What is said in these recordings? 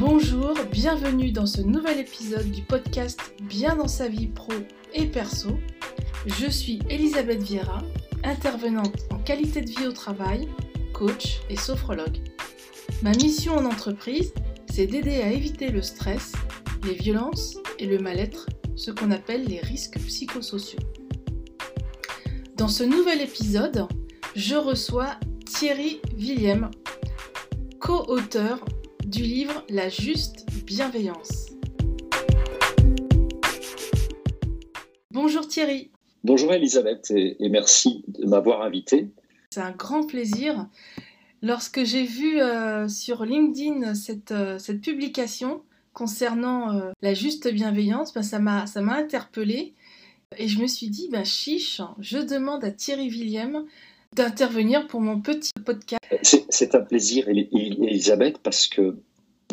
Bonjour, bienvenue dans ce nouvel épisode du podcast Bien dans sa vie pro et perso. Je suis Elisabeth Vieira, intervenante en qualité de vie au travail, coach et sophrologue. Ma mission en entreprise, c'est d'aider à éviter le stress, les violences et le mal-être, ce qu'on appelle les risques psychosociaux. Dans ce nouvel épisode, je reçois Thierry Willem, co-auteur du livre La juste bienveillance. Bonjour Thierry. Bonjour Elisabeth et, merci de m'avoir invité. C'est un grand plaisir. Lorsque j'ai vu euh, sur LinkedIn cette, euh, cette publication concernant euh, la juste bienveillance, ben, ça m'a interpellée et je me suis dit, ben, chiche, je demande à Thierry Willem d'intervenir pour mon petit podcast. C'est un plaisir, Elisabeth, parce que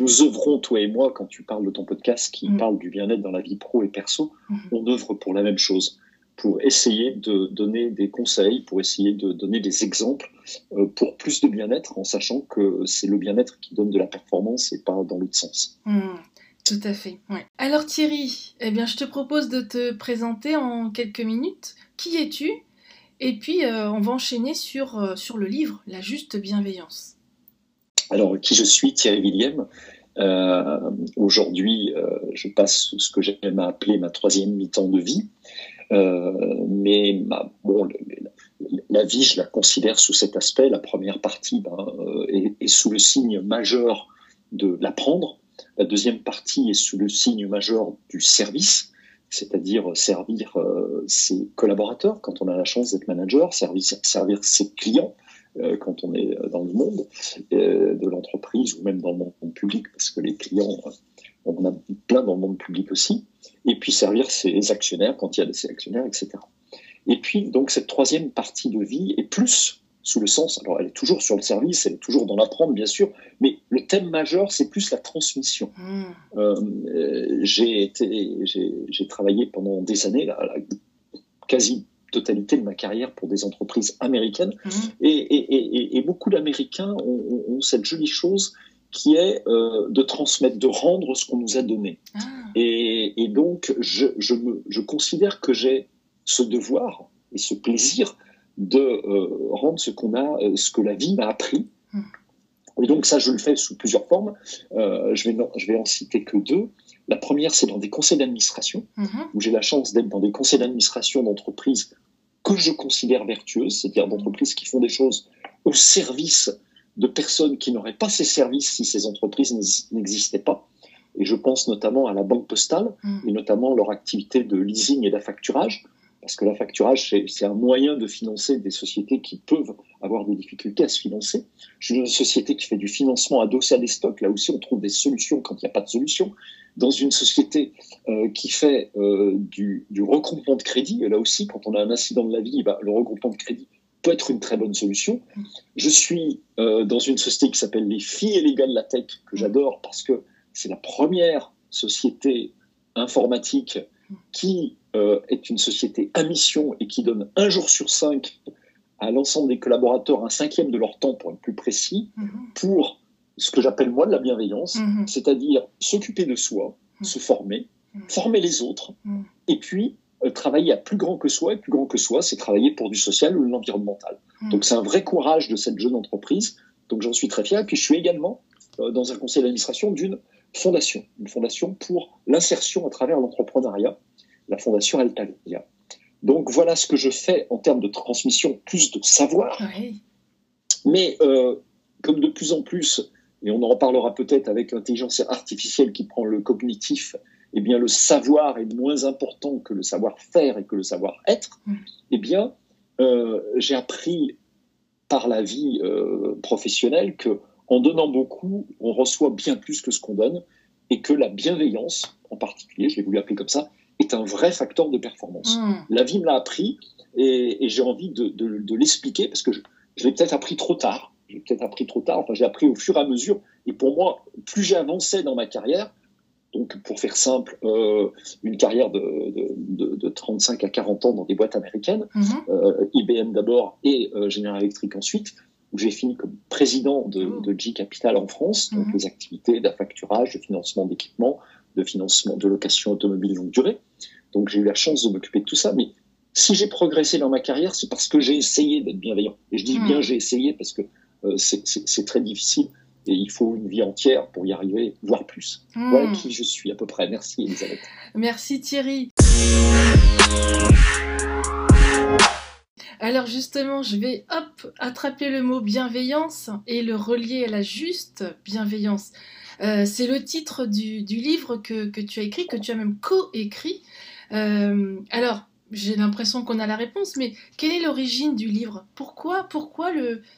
nous œuvrons, toi et moi, quand tu parles de ton podcast qui mm. parle du bien-être dans la vie pro et perso, mm. on œuvre pour la même chose, pour essayer de donner des conseils, pour essayer de donner des exemples euh, pour plus de bien-être, en sachant que c'est le bien-être qui donne de la performance et pas dans l'autre sens. Mm. Tout à fait. Alors Thierry, eh bien, je te propose de te présenter en quelques minutes. Qui es-tu? Et puis, euh, on va enchaîner sur, euh, sur le livre, La juste bienveillance. Alors, qui je suis, Thierry Willem. Euh, aujourd'hui, je passe ce que j'aime appeler ma troisième mi-temps de vie. mais bon, la vie, je la considère sous cet aspect. La première partie ben, est, sous le signe majeur de l'apprendre. La deuxième partie est sous le signe majeur du service c'est-à-dire servir euh, ses collaborateurs quand on a la chance d'être manager, servir, ses clients euh, quand on est dans le monde euh, de l'entreprise ou même dans le monde public, parce que les clients, on en a plein dans le monde public aussi, et puis servir ses actionnaires quand il y a des actionnaires, etc. Et puis, donc, cette troisième partie de vie est plus sous le sens, alors elle est toujours sur le service, elle est toujours dans l'apprendre, bien sûr, mais le thème majeur, c'est plus la transmission. Hmm. Euh, j'ai travaillé pendant des années, la, la, quasi totalité de ma carrière pour des entreprises américaines, hmm. et, beaucoup d'Américains ont, cette jolie chose qui est euh, de transmettre, de rendre ce qu'on nous a donné. Ah. Et, donc, je, me, je considère que j'ai ce devoir et ce plaisir de euh, rendre ce qu'on a, euh, ce que la vie m'a appris. Et donc ça, je le fais sous plusieurs formes. Euh, je, vais, je vais en citer que deux. La première, c'est dans des conseils d'administration, hmm. où j'ai la chance d'être dans des conseils d'administration d'entreprises que je considère vertueuses, c'est-à-dire d'entreprises qui font des choses au service de personnes qui n'auraient pas ces services si ces entreprises n'existaient pas. Et je pense notamment à la banque postale, hmm. et notamment leur activité de leasing et d'affacturage, parce que l'affacturage, c'est un moyen de financer des sociétés qui peuvent avoir des difficultés à se financer. Je suis une société qui fait du financement adossé à des stocks. Là aussi, on trouve des solutions quand il n'y a pas de solution. Dans une société euh, qui fait euh, du, regroupement de crédit, là aussi, quand on a un incident de la vie, bah, le regroupement de crédit peut être une très bonne solution. Je suis euh, dans une société qui s'appelle les filles illégales de la tech, que j'adore parce que c'est la première société informatique qui euh, est une société à mission et qui donne un jour sur cinq à l'ensemble des collaborateurs un cinquième de leur temps, pour être plus précis, mhm. pour ce que j'appelle moi de la bienveillance, mhm. c'est-à-dire s'occuper de soi, mhm. se former, former les autres, et puis euh, travailler à plus grand que soi. Et plus grand que soi, c'est travailler pour du social ou de l'environnemental. Donc c'est un vrai courage de cette jeune entreprise. Donc j'en suis très fier. Et puis je suis également euh, dans un conseil d'administration d'une fondation, une fondation pour l'insertion à travers l'entrepreneuriat, la fondation Altalia. Donc voilà ce que je fais en termes de transmission, plus de savoir. Mais euh, comme de plus en plus, et on en reparlera peut-être avec l'intelligence artificielle qui prend le cognitif, eh bien le savoir est moins important que le savoir-faire et que le savoir-être. Mm. Eh bien, euh, j'ai appris par la vie euh, professionnelle que en donnant beaucoup, on reçoit bien plus que ce qu'on donne, et que la bienveillance, en particulier, je l'ai voulu appeler comme ça, est un vrai facteur de performance. Hmm. La vie me l'a appris, et, j'ai envie de, l'expliquer, parce que je, l'ai peut-être appris trop tard. J'ai peut-être appris trop tard, enfin j'ai appris au fur et à mesure, et pour moi, plus j'avançais dans ma carrière, donc, pour faire simple, euh, une carrière de, 35 à 40 ans dans des boîtes américaines, hmm. euh, IBM d'abord et euh, General Electric ensuite, où j'ai fini comme président de, Oh. de G Capital en France, donc Mhm. les activités d'affacturage, de financement d'équipements, de financement de location automobile longue durée. Donc j'ai eu la chance de m'occuper de tout ça, mais si j'ai progressé dans ma carrière, c'est parce que j'ai essayé d'être bienveillant. Et je dis Mhm. bien j'ai essayé parce que euh, c'est- très difficile et il faut une vie entière pour y arriver, voire plus. Hmm. Voilà qui je suis à peu près. Merci Elisabeth. Merci Thierry. Alors justement, je vais attraper le mot bienveillance et le relier à la juste bienveillance. Euh, c'est le titre du, livre que, tu as écrit, que tu as même co-écrit. Euh, alors, j'ai l'impression qu'on a la réponse, mais quelle est l'origine du livre? Pourquoi, pourquoi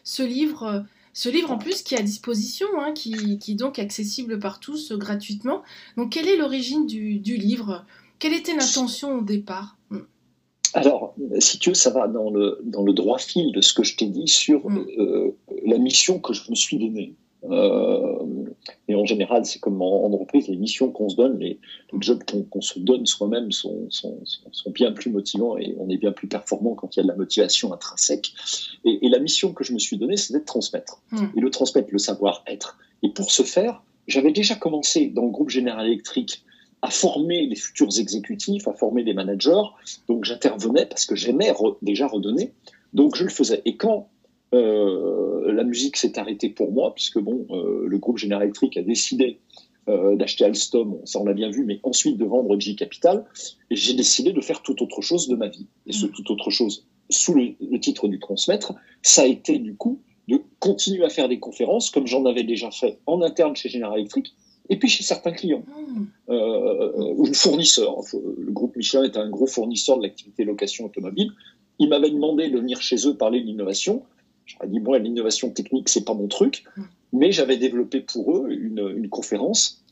ce livre ce livre en plus qui est à disposition, hein, qui, est donc accessible par tous gratuitement? Donc quelle est l'origine du, livre? Quelle était l'intention au départ? Alors, si tu veux, ça va dans le, dans le droit fil de ce que je t'ai dit sur Mm. euh, la mission que je me suis donnée. Euh, et en général, c'est comme en, en entreprise, les missions qu'on se donne, les, les jobs qu'on se donne soi-même sont, sont, sont, sont bien plus motivants et on est bien plus performant quand il y a de la motivation intrinsèque. Et, et la mission que je me suis donnée, c'est d'être transmettre. Mm. Et le transmettre, le savoir-être. Et pour ce faire, j'avais déjà commencé dans le groupe Général Electric à former les futurs exécutifs, à former les managers. Donc j'intervenais parce que j'aimais re- déjà redonner. Donc je le faisais. Et quand euh, la musique s'est arrêtée pour moi, puisque bon, euh, le groupe General Electric a décidé euh, d'acheter Alstom, ça on l'a bien vu, mais ensuite de vendre G Capital, j'ai décidé de faire tout autre chose de ma vie. Et ce tout autre chose, sous le, le titre du transmettre, ça a été du coup de continuer à faire des conférences comme j'en avais déjà fait en interne chez General Electric et puis chez certains clients Hmm. euh, ou fournisseurs. Le groupe Michelin est un gros fournisseur de l'activité location automobile. Ils m'avaient demandé de venir chez eux parler de l'innovation. J'aurais dit, moi, l'innovation technique, c'est pas mon truc. Mm. Mais j'avais développé pour eux une, une conférence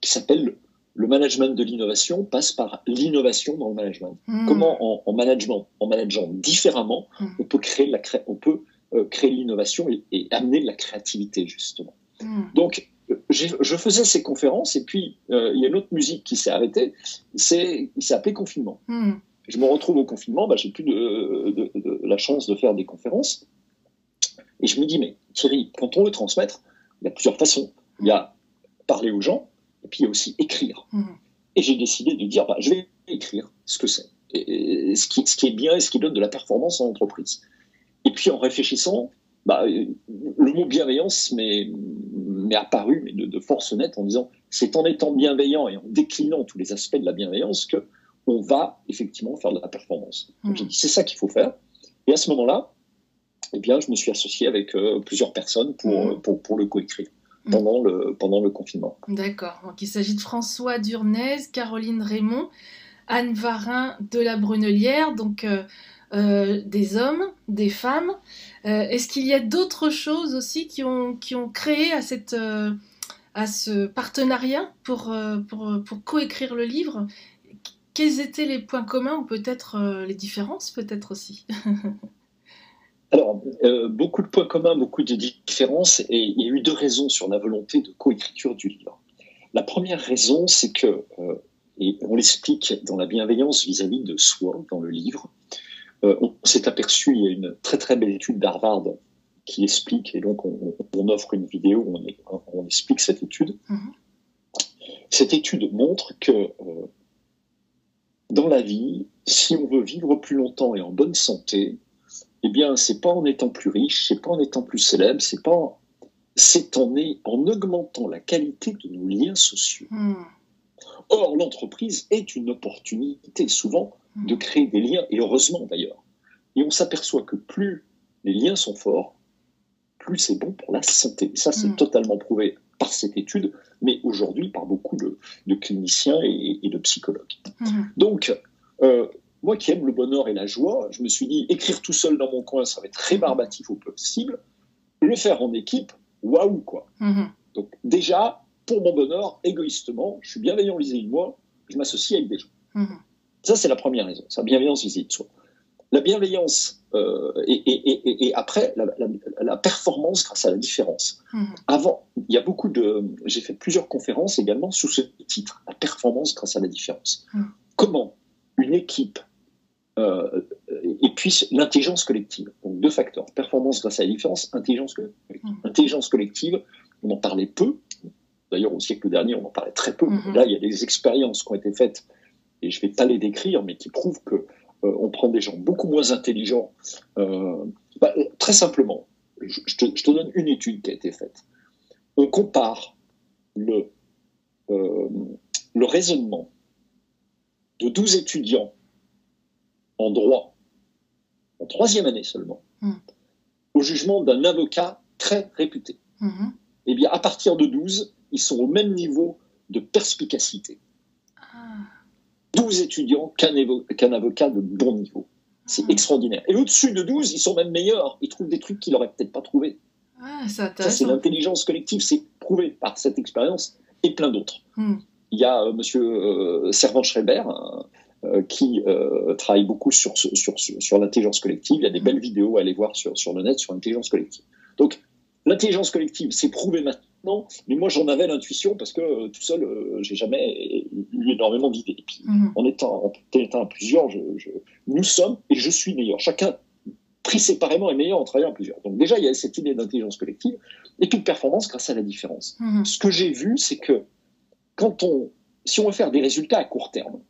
qui s'appelle Le management de l'innovation passe par l'innovation dans le management. Hmm. Comment en, en management, en manageant différemment, Mm. on peut créer la on peut euh, créer l'innovation et, et amener de la créativité justement. Hmm. Donc, je faisais ces conférences et puis euh, il y a une autre musique qui s'est arrêtée, c'est, il s'est appelé confinement. Hmm. Je me retrouve au confinement, bah, j'ai plus de, de- de la chance de faire des conférences. Et je me dis, mais Thierry, quand on veut transmettre, il y a plusieurs façons. Il y a parler aux gens et puis il y a aussi écrire. Hmm. Et j'ai décidé de dire, bah, je vais écrire ce que c'est, et, et ce, qui, ce qui est bien et ce qui donne de la performance en entreprise. Et puis en réfléchissant, bah, le mot bienveillance m'est apparu, mais de, de force nette, en disant, c'est en étant bienveillant et en déclinant tous les aspects de la bienveillance que on va effectivement faire de la performance. Hmm. c'est ça qu'il faut faire. Et à ce moment-là, eh bien, je me suis associé avec euh, plusieurs personnes pour, Mhm. euh, pour, pour le coécrire Mhm. pendant le, pendant le confinement. D'accord. Donc il s'agit de François Durnez, Caroline Raymond, Anne Varin de la Brunelière, donc euh, euh, des hommes, des femmes. Euh, Est-ce qu'il y a d'autres choses aussi qui ont, créé euh, à ce partenariat pour, pour, pour coécrire le livre? Quels étaient les points communs ou peut-être les différences peut-être aussi? Alors, beaucoup de points communs, beaucoup de différences, et il y a eu deux raisons sur la volonté de coécriture du livre. La première raison, c'est que, et on l'explique dans la bienveillance vis-à-vis de soi, dans le livre, euh, on s'est aperçu, il y a une très très belle étude d'Harvard qui explique, et donc on, on offre une vidéo où on, est- on explique cette étude. Mhm. Cette étude montre que euh, dans la vie, si on veut vivre plus longtemps et en bonne santé, eh bien, c'est pas en étant plus riche, c'est pas en étant plus célèbre, c'est pas, en- c'est en, augmentant la qualité de nos liens sociaux. Hmm. Or, l'entreprise est une opportunité souvent de créer des liens, et heureusement d'ailleurs. Et on s'aperçoit que plus les liens sont forts, plus c'est bon pour la santé. Ça, c'est Mm. totalement prouvé par cette étude, mais aujourd'hui par beaucoup de, de cliniciens et, et de psychologues. Hmm. Donc, euh, moi qui aime le bonheur et la joie, je me suis dit, écrire tout seul dans mon coin, ça va être rébarbatif au possible. Le faire en équipe, waouh quoi. Hmm. Donc déjà, pour mon bonheur, égoïstement, je suis bienveillant vis-à-vis de moi, je m'associe avec des gens. Hmm. Ça, c'est la première raison, sa bienveillance vis-à-vis de soi. La bienveillance, euh, et, et- et- et après, la, la- la performance grâce à la différence. Hmm. Avant, il y a beaucoup de. J'ai fait plusieurs conférences également sous ce titre, la performance grâce à la différence. Mm. Comment une équipe euh, et puis l'intelligence collective. Donc deux facteurs. Performance grâce à la différence, intelligence collective. Intelligence collective, on en parlait peu. D'ailleurs, au siècle dernier, on en parlait très peu. Là, il y a des expériences qui ont été faites, et je ne vais pas les décrire, mais qui prouvent que on prend des gens beaucoup moins intelligents. Bah, très simplement, je te, je te, donne une étude qui a été faite. On compare le, le raisonnement de 12 étudiants en droit, en troisième année seulement, mm. au jugement d'un avocat très réputé. Mm-hmm. Eh bien, à partir de 12, ils sont au même niveau de perspicacité. Ah. 12 étudiants qu'un avocat de bon niveau. C'est ah. extraordinaire. Et au-dessus de 12, ils sont même meilleurs. Ils trouvent des trucs qu'ils n'auraient peut-être pas trouvés. Ah, ça, c'est l'intelligence collective, c'est prouvé par cette expérience et plein d'autres. Mm. Il y a M. Euh, monsieur euh, Servan-Schreiber, euh, qui travaille beaucoup sur, sur, sur, l'intelligence collective. Il y a des belles vidéos à aller voir sur, sur le net sur l'intelligence collective. Donc, l'intelligence collective, c'est prouvé maintenant, mais moi j'en avais l'intuition parce que tout seul, j'ai jamais eu énormément d'idées. Et puis, mhm. en, étant, en étant plusieurs, je, nous sommes et je suis meilleur. Chacun pris séparément est meilleur en travaillant à plusieurs. Donc déjà, il y a cette idée d'intelligence collective et de performance grâce à la différence. Mhm. Ce que j'ai vu, c'est que quand on, si on veut faire des résultats à court terme,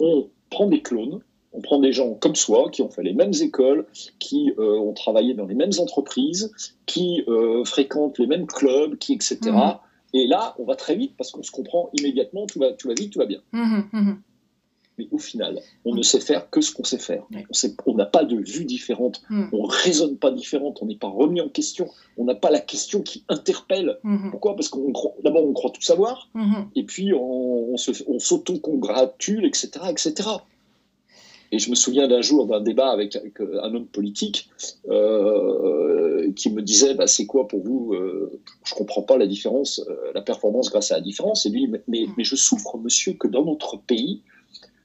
on prend des clones, on prend des gens comme soi qui ont fait les mêmes écoles, qui euh, ont travaillé dans les mêmes entreprises, qui euh, fréquentent les mêmes clubs, qui etc. Mmh. Et là, on va très vite parce qu'on se comprend immédiatement, tout va, tout va vite, tout va bien. Mmh, mmh, mais au final, on ne sait faire que ce qu'on sait faire. On n'a pas de vue différente, on on raisonne pas différente, on n'est pas remis en question, on n'a pas la question qui interpelle. Pourquoi? Parce qu'on d'abord on croit tout savoir, et puis on, on s'auto-congratule, etc., etc. Et je me souviens d'un jour d'un débat avec, un homme politique euh, qui me disait bah, C'est quoi pour vous euh, Je ne comprends pas la différence, euh, la performance grâce à la différence. Et lui, mais, mais je souffre, monsieur, que dans notre pays,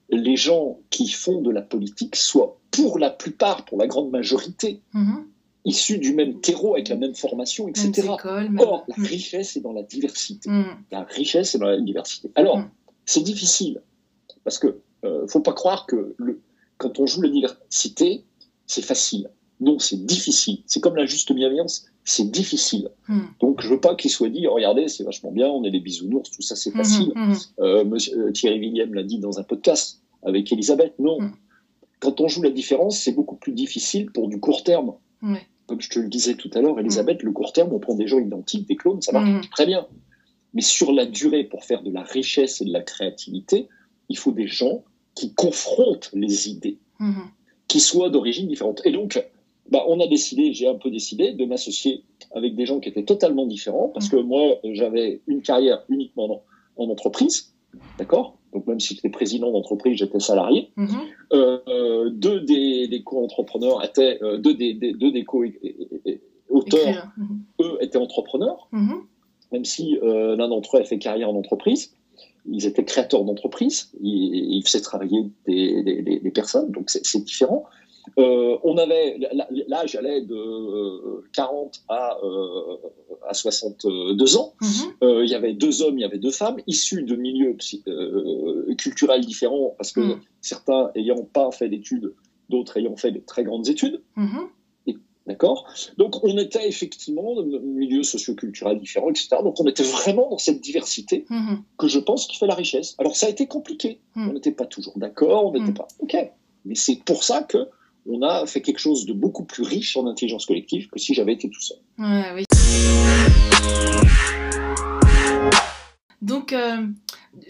les gens qui font de la politique soient, pour la plupart, pour la grande majorité, mhm. issus du même terreau, avec la même formation, etc. Or, la richesse est dans la diversité. Mhm. La richesse est dans la diversité. Alors, mhm. c'est difficile, parce que euh, faut pas croire que le, quand on joue la diversité, c'est facile. Non, c'est difficile. C'est comme la juste bienveillance, c'est difficile. Donc, je veux pas qu'il soit dit, regardez, c'est vachement bien, on est des bisounours, tout ça, c'est facile. Euh, monsieur, euh, Thierry Willem l'a dit dans un podcast avec Elisabeth. Non. Quand on joue la différence, c'est beaucoup plus difficile pour du court terme. Comme je te le disais tout à l'heure, Elisabeth, le court terme, on prend des gens identiques, des clones, ça marche très bien. Mais sur la durée, pour faire de la richesse et de la créativité, il faut des gens qui confrontent les idées, mm-hmm. qui soient d'origine différente. Et donc, bah, on a décidé, j'ai un peu décidé de m'associer avec des gens qui étaient totalement différents, parce que moi, j'avais une carrière uniquement en entreprise, d'accord? Donc même si j'étais président d'entreprise, j'étais salarié. Mhm. Euh, euh, deux des, co-entrepreneurs étaient, euh, deux des, deux des co-auteurs, mhm. eux étaient entrepreneurs, même si l'un d'entre eux a fait carrière en entreprise. Ils étaient créateurs d'entreprise, ils, ils, faisaient travailler des, des personnes, donc c'est différent. Euh, on avait l'âge allait de 40 euh, à, euh, à 62 ans. Mhm. il y avait deux hommes, il y avait deux femmes, issus de milieux culturels différents, parce que mhm. certains ayant pas fait d'études, d'autres ayant fait de très grandes études. Mhm. D'accord Donc, on était effectivement dans un milieu socioculturel différent, etc. Donc, on était vraiment dans cette diversité que je pense qui fait la richesse. Alors, ça a été compliqué. On n'était pas toujours d'accord, on n'était pas. OK. Mais c'est pour ça que on a fait quelque chose de beaucoup plus riche en intelligence collective que si j'avais été tout seul. oui. Donc, euh,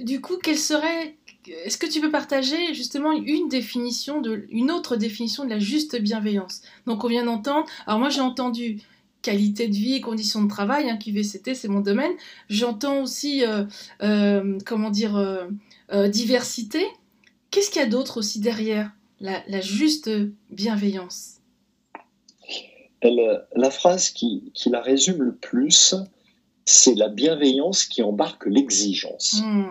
du coup, quelle serait est-ce que tu peux partager justement une définition de une autre définition de la juste bienveillance? Donc on vient d'entendre. Alors moi j'ai entendu qualité de vie et conditions de travail, hein, QVCT c'est mon domaine. J'entends aussi euh, euh, comment dire diversité. Qu'est-ce qu'il y a d'autre aussi derrière la, juste bienveillance? La phrase qui, la résume le plus, c'est la bienveillance qui embarque l'exigence. Hmm.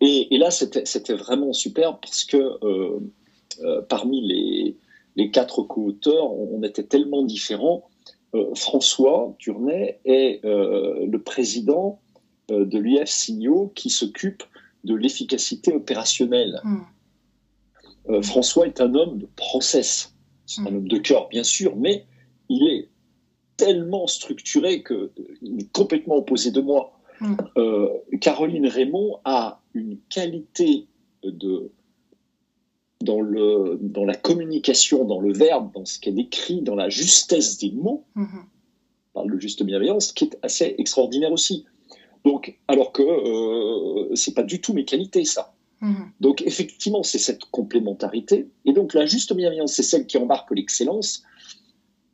Et, là, c'était vraiment super parce que euh, euh, parmi les, quatre co-auteurs, on, était tellement différents. Euh, François Turnet est le président de l'UFCIO qui s'occupe de l'efficacité opérationnelle. Hmm. François est un homme de process. C'est un homme de cœur, bien sûr, mais il est tellement structuré qu'il est complètement opposé de moi. Euh, Caroline Raymond a une qualité de, dans, le, dans la communication, dans le verbe, dans ce qu'elle écrit, dans la justesse des mots, Mhm. parle de juste bienveillance, qui est assez extraordinaire aussi. Donc, alors que euh, c'est pas du tout mes qualités, ça. Mhm. Donc, effectivement, c'est cette complémentarité. Et donc, la juste bienveillance, c'est celle qui embarque l'excellence.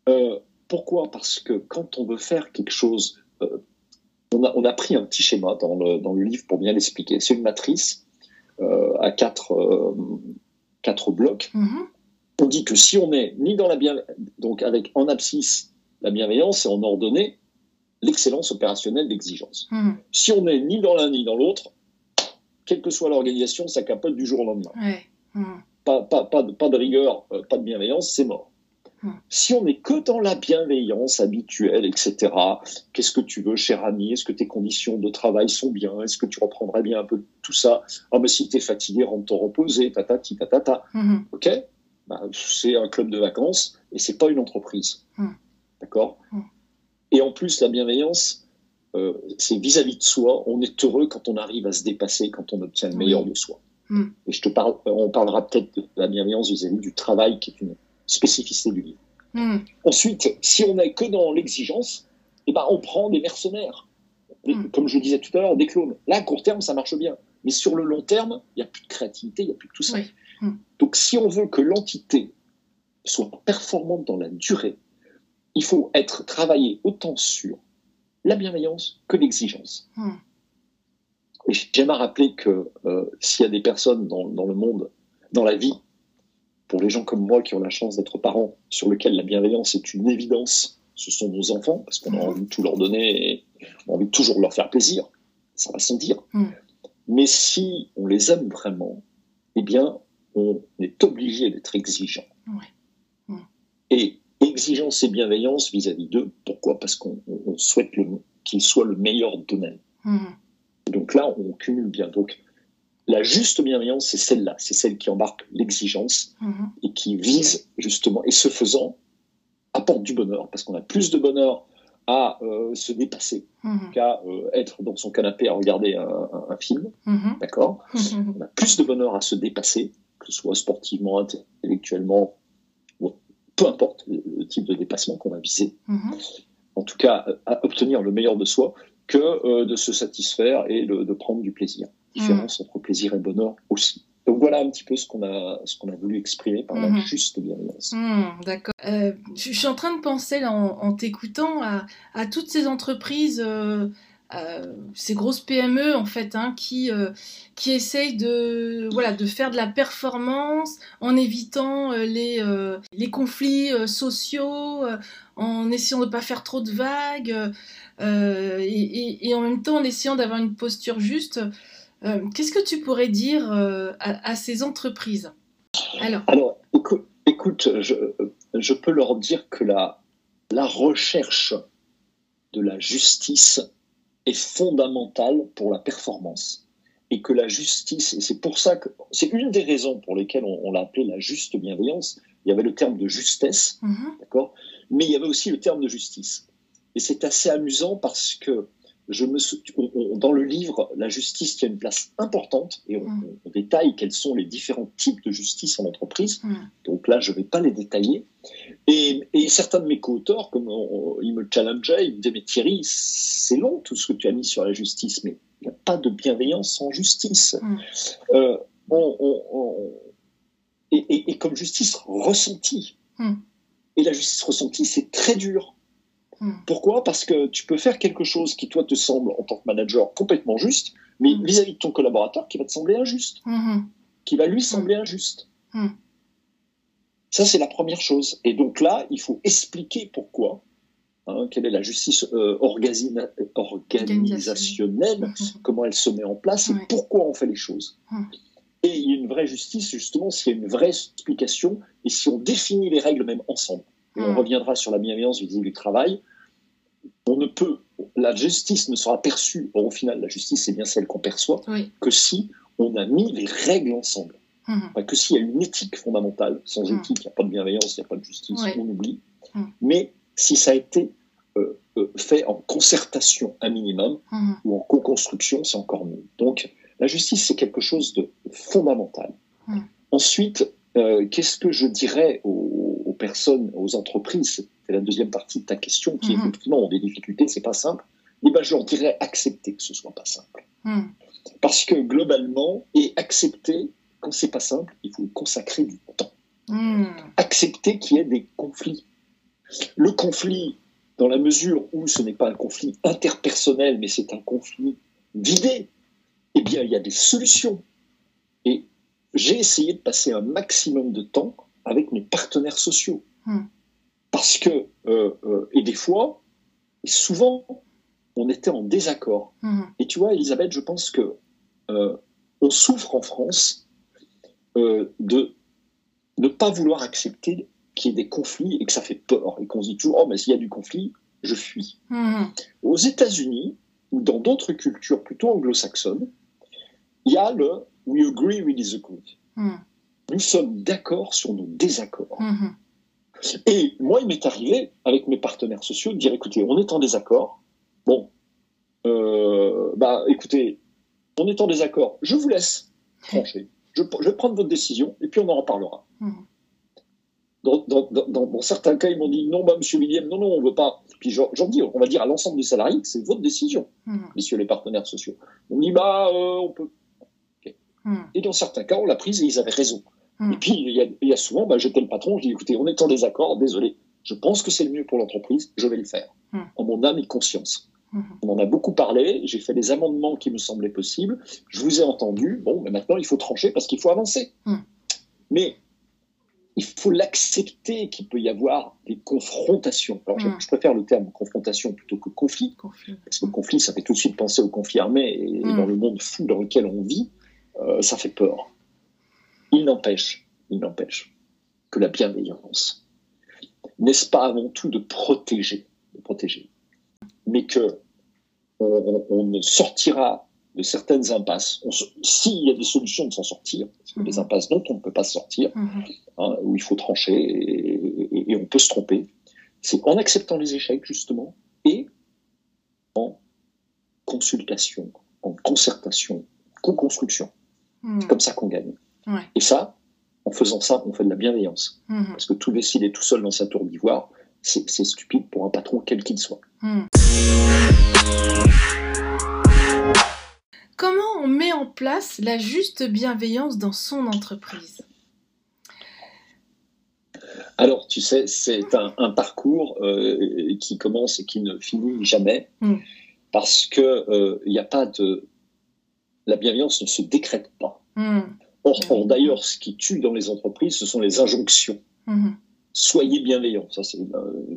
Euh, pourquoi? Parce que quand on veut faire quelque chose, euh, on, a, on a pris un petit schéma dans le, dans le livre pour bien l'expliquer. C'est une matrice euh, à quatre, euh, quatre blocs. Mhm. On dit que si on est ni dans la bien, donc avec en abscisse la bienveillance et en ordonnée l'excellence opérationnelle d'exigence. Mhm. Si on est ni dans l'un ni dans l'autre, quelle que soit l'organisation, ça capote du jour au lendemain. Ouais. Mhm. Pas, pas, pas, de, pas de rigueur, euh, pas de bienveillance, c'est mort. Hmm. Si on n'est que dans la bienveillance habituelle, etc., qu'est-ce que tu veux, cher ami? Est-ce que tes conditions de travail sont bien? Est-ce que tu reprendrais bien un peu tout ça? Ah, mais si t'es fatigué, rentre te reposer, tatati, tatata. Mhm. OK? Bah, C'est un club de vacances et c'est pas une entreprise. Hmm. D'accord? Hmm. Et en plus, la bienveillance, euh, c'est vis-à-vis de soi. On est heureux quand on arrive à se dépasser, quand on obtient le meilleur de soi. Hmm. Et je te parle, on parlera peut-être de la bienveillance vis-à-vis du travail, qui est une spécificité du livre. Mhm. Ensuite, si on n'est que dans l'exigence, eh ben, on prend des mercenaires. Des- Mm. Comme je disais tout à l'heure, des clones. Là, à court terme, ça marche bien. Mais sur le long terme, il n'y a plus de créativité, il n'y a plus de tout ça. Oui. Mm. Donc, si on veut que l'entité soit performante dans la durée, il faut être travaillé autant sur la bienveillance que l'exigence. Et j'aime à rappeler que euh, s'il y a des personnes dans, dans le monde, dans la vie, pour les gens comme moi qui ont la chance d'être parents, sur lesquels la bienveillance est une évidence, ce sont nos enfants, parce qu'on a Mhm. envie de tout leur donner et on a envie de toujours leur faire plaisir. Ça va sans dire. Mhm. Mais si on les aime vraiment, eh bien, on est obligé d'être exigeant. Ouais. Mhm. Et exigence et bienveillance vis-à-vis d'eux, pourquoi? Parce qu'on on- on souhaite le- qu'ils soient le meilleur d'eux-mêmes. Donc là, on cumule bien. Donc, la juste bienveillance, c'est celle-là, c'est celle qui embarque l'exigence Mhm. et qui vise justement, et ce faisant, apporte du bonheur, parce qu'on a plus de bonheur à euh, se dépasser Mhm. qu'à euh, être dans son canapé à regarder un, un- un film, Mhm. d'accord. On a plus de bonheur à se dépasser, que ce soit sportivement, intellectuellement, peu importe le, type de dépassement qu'on va viser, en tout cas à obtenir le meilleur de soi, que euh, de se satisfaire et de prendre du plaisir. Différence entre plaisir et bonheur aussi. Donc voilà un petit peu ce qu'on a, ce qu'on a voulu exprimer par la Mhm. juste bienveillance. Hmm, D'accord. Euh, je suis en train de penser là, en, en t'écoutant à, à toutes ces entreprises, euh, euh, ces grosses PME en fait, hein, qui, qui essayent de, voilà, de faire de la performance en évitant les, les conflits sociaux, en essayant de ne pas faire trop de vagues et, et- et en même temps en essayant d'avoir une posture juste. Euh, Qu'est-ce que tu pourrais dire euh, à, à ces entreprises? Alors, Alors, écoute, je, je peux leur dire que la, la recherche de la justice est fondamentale pour la performance. Et que la justice, et c'est pour ça que c'est une des raisons pour lesquelles on, on l'a appelé la juste bienveillance. Il y avait le terme de justesse, mhm, d'accord? Mais il y avait aussi le terme de justice. Et c'est assez amusant parce que je me, sou- on- on- dans le livre, la justice tient une place importante et on, Mm. on- détaille quels sont les différents types de justice en entreprise. Mm. Donc là, je ne vais pas les détailler. Et, et certains de mes co-auteurs, comme ils me challengeaient, ils me disaient, mais Thierry, c'est long tout ce que tu as mis sur la justice, mais il n'y a pas de bienveillance sans justice. Mm. Euh, et, et- et comme justice ressentie. Et la justice ressentie, c'est très dur. Mm. Pourquoi? Parce que tu peux faire quelque chose qui, toi, te semble, en tant que manager, complètement juste, mais Mm. vis-à-vis de ton collaborateur, qui va te sembler injuste, mhm, qui va lui sembler injuste. Ça, c'est la première chose. Et donc là, il faut expliquer pourquoi, hein, quelle est la justice euh, organisationnelle, comment elle se met en place et Ouais. pourquoi on fait les choses. Et il y a une vraie justice, justement, s'il y a une vraie explication et si on définit les règles même ensemble. Et on reviendra sur la bienveillance vis-à-vis du travail. On ne peut, la justice ne sera perçue, au final, la justice, c'est bien celle qu'on perçoit, Oui. que si on a mis les règles ensemble. Mhm. Pas que s'il y a une éthique fondamentale. Sans Mhm. éthique, il n'y a pas de bienveillance, il n'y a pas de justice, on oublie. Mais si ça a été euh, euh, fait en concertation un minimum ou en co-construction, c'est encore mieux. Donc, la justice, c'est quelque chose de fondamental. Ensuite, euh, qu'est-ce que je dirais aux personnes, aux entreprises C'est la deuxième partie de ta question qui, Mhm. effectivement, ont des difficultés, c'est pas simple. Eh ben, je leur dirais accepter que ce soit pas simple. Mhm. Parce que globalement, et accepter, quand c'est pas simple, il faut consacrer du temps. Mhm. Accepter qu'il y ait des conflits. Le conflit, dans la mesure où ce n'est pas un conflit interpersonnel, mais c'est un conflit d'idées, eh bien, il y a des solutions. Et j'ai essayé de passer un maximum de temps avec mes partenaires sociaux. Hmm. Parce que, euh, euh, et des fois, et souvent, on était en désaccord. Mhm. Et tu vois, Elisabeth, je pense que euh, on souffre en France de ne pas vouloir accepter qu'il y ait des conflits et que ça fait peur et qu'on se dit toujours oh mais s'il y a du conflit, je fuis. Mhm. Aux États-Unis ou dans d'autres cultures plutôt anglo-saxonnes, il y a le we agree we disagree. Nous sommes d'accord sur nos désaccords. Mhm. Et moi, il m'est arrivé, avec mes partenaires sociaux, de dire écoutez, on est en désaccord. Bon, euh, bah écoutez, on est en désaccord. Je vous laisse trancher. Je, je vais prendre votre décision et puis on en reparlera. Mhm. Dans, dans- dans- certains cas, ils m'ont dit non, bah, monsieur William, non, non, on veut pas. Puis j'en dis, on va dire à l'ensemble des salariés que c'est votre décision, Mhm. messieurs les partenaires sociaux. On dit bah, euh, on peut. Et dans certains cas, on l'a prise et ils avaient raison. Et puis, il y a, il y a souvent, bah, j'étais le patron, je dis, écoutez, on est en désaccord, désolé, je pense que c'est le mieux pour l'entreprise, je vais le faire, Mhm. en mon âme et conscience. Mhm. On en a beaucoup parlé, j'ai fait des amendements qui me semblaient possibles, je vous ai entendu, bon, mais maintenant il faut trancher parce qu'il faut avancer. Mais il faut l'accepter qu'il peut y avoir des confrontations. Alors, je- je préfère le terme confrontation plutôt que conflit, Conflit. parce que conflit, ça fait tout de suite penser au conflit armé, et dans le monde fou dans lequel on vit, euh, ça fait peur. Il n'empêche, il n'empêche que la bienveillance, n'est-ce pas avant tout de protéger, de protéger, mais que on, on- on ne sortira de certaines impasses, s'il y a des solutions de s'en sortir, parce que des impasses dont on ne peut pas sortir, Mhm. hein, où il faut trancher et, et- et on peut se tromper, c'est en acceptant les échecs justement et en consultation, en concertation, co-construction. Mhm. C'est comme ça qu'on gagne. Ouais. Et ça, en faisant ça, on fait de la bienveillance. Mhm. Parce que tout décider tout seul dans sa tour d'ivoire, c'est stupide pour un patron quel qu'il soit. Mhm. Comment on met en place la juste bienveillance dans son entreprise? Alors, tu sais, c'est un, un parcours euh, qui commence et qui ne finit jamais, Mm. parce que euh, il n'y a pas de... La bienveillance ne se décrète pas. Mhm. Or, d'ailleurs, ce qui tue dans les entreprises, ce sont les injonctions. Mhm. Soyez bienveillants. Ça, c'est, euh,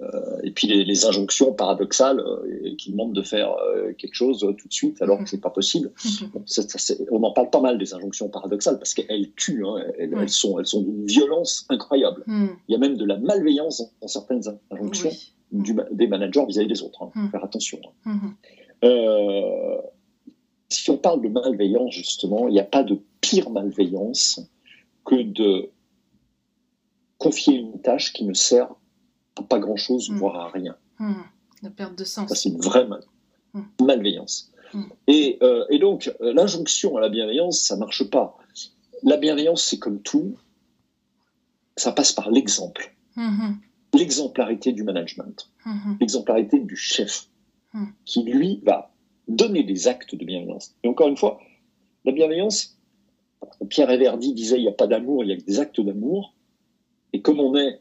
euh, et puis les, les injonctions paradoxales euh, qui demandent de faire quelque chose tout de suite alors que c'est pas possible. Mhm. Bon, ça, ça, c'est- on en parle pas mal des injonctions paradoxales parce qu'elles tuent. hein. elles, Ouais. elles sont, elles sont d'une violence incroyable. Mhm. Il y a même de la malveillance dans, dans certaines injonctions Oui. du ma- des managers vis-à-vis des autres. hein. Mm. Faire attention. hein. Si on parle de malveillance, justement, il n'y a pas de pire malveillance que de confier une tâche qui ne sert à pas grand-chose, Mm. voire à rien. Mhm. La perte de sens. Ça, c'est une vraie mal- Mm. malveillance. Mm. Et, euh, et donc, euh, l'injonction à la bienveillance, ça marche pas. La bienveillance, c'est comme tout, ça passe par l'exemple. L'exemplarité du management. L'exemplarité du chef, Hmm. qui lui va donner des actes de bienveillance. Et encore une fois, la bienveillance, Pierre Everdy disait il n'y a pas d'amour, il y a que des actes d'amour. Et comme on est,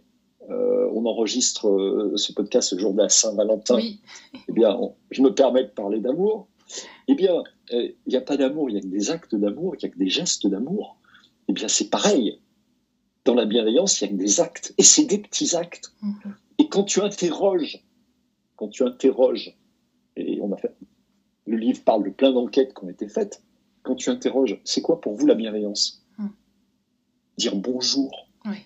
euh, on enregistre euh, ce podcast le jour de la Saint-Valentin, Oui. eh bien, on- je me permets de parler d'amour. Eh bien, euh, il n'y a pas d'amour, il n'y a que des actes d'amour, il n'y a que des gestes d'amour. Eh bien, c'est pareil. Dans la bienveillance, il n'y a que des actes. Et c'est des petits actes. Mhm. Et quand tu interroges, quand tu interroges, et on a fait, le livre parle de plein d'enquêtes qui ont été faites, quand tu interroges, c'est quoi pour vous la bienveillance? Hmm. Dire bonjour, Oui.